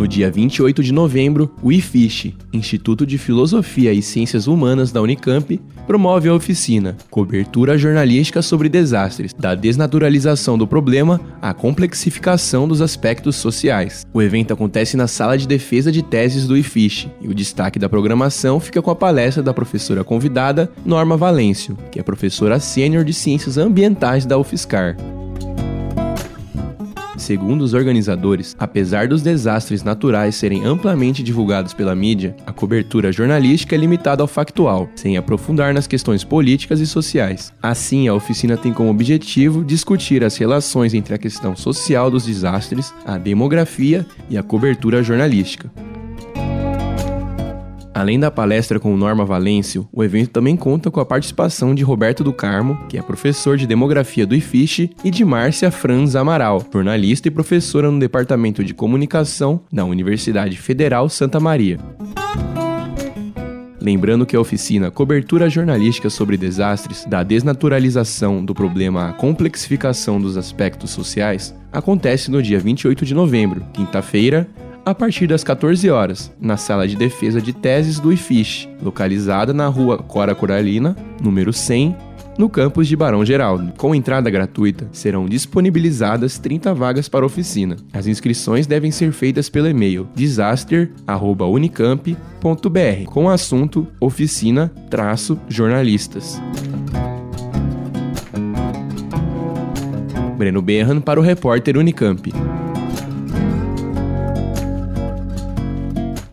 No dia 28 de novembro, o IFISH, Instituto de Filosofia e Ciências Humanas da Unicamp, promove a oficina Cobertura Jornalística sobre Desastres, da desnaturalização do problema à complexificação dos aspectos sociais. O evento acontece na Sala de Defesa de Teses do IFISH e o destaque da programação fica com a palestra da professora convidada Norma Valêncio, que é professora sênior de Ciências Ambientais da UFSCar. Segundo os organizadores, apesar dos desastres naturais serem amplamente divulgados pela mídia, a cobertura jornalística é limitada ao factual, sem aprofundar nas questões políticas e sociais. Assim, a oficina tem como objetivo discutir as relações entre a questão social dos desastres, a demografia e a cobertura jornalística. Além da palestra com Norma Valêncio, o evento também conta com a participação de Roberto do Carmo, que é professor de demografia do IFISH, e de Márcia Franz Amaral, jornalista e professora no Departamento de Comunicação da Universidade Federal Santa Maria. Lembrando que a oficina Cobertura Jornalística sobre Desastres, da desnaturalização do problema à complexificação dos aspectos sociais, acontece no dia 28 de novembro, quinta-feira, a partir das 14 horas, na sala de defesa de teses do IFISH, localizada na rua Cora Coralina, número 100, no campus de Barão Geraldo. Com entrada gratuita, serão disponibilizadas 30 vagas para oficina. As inscrições devem ser feitas pelo e-mail disaster@unicamp.br com o assunto oficina-jornalistas. Breno Berran para o repórter Unicamp.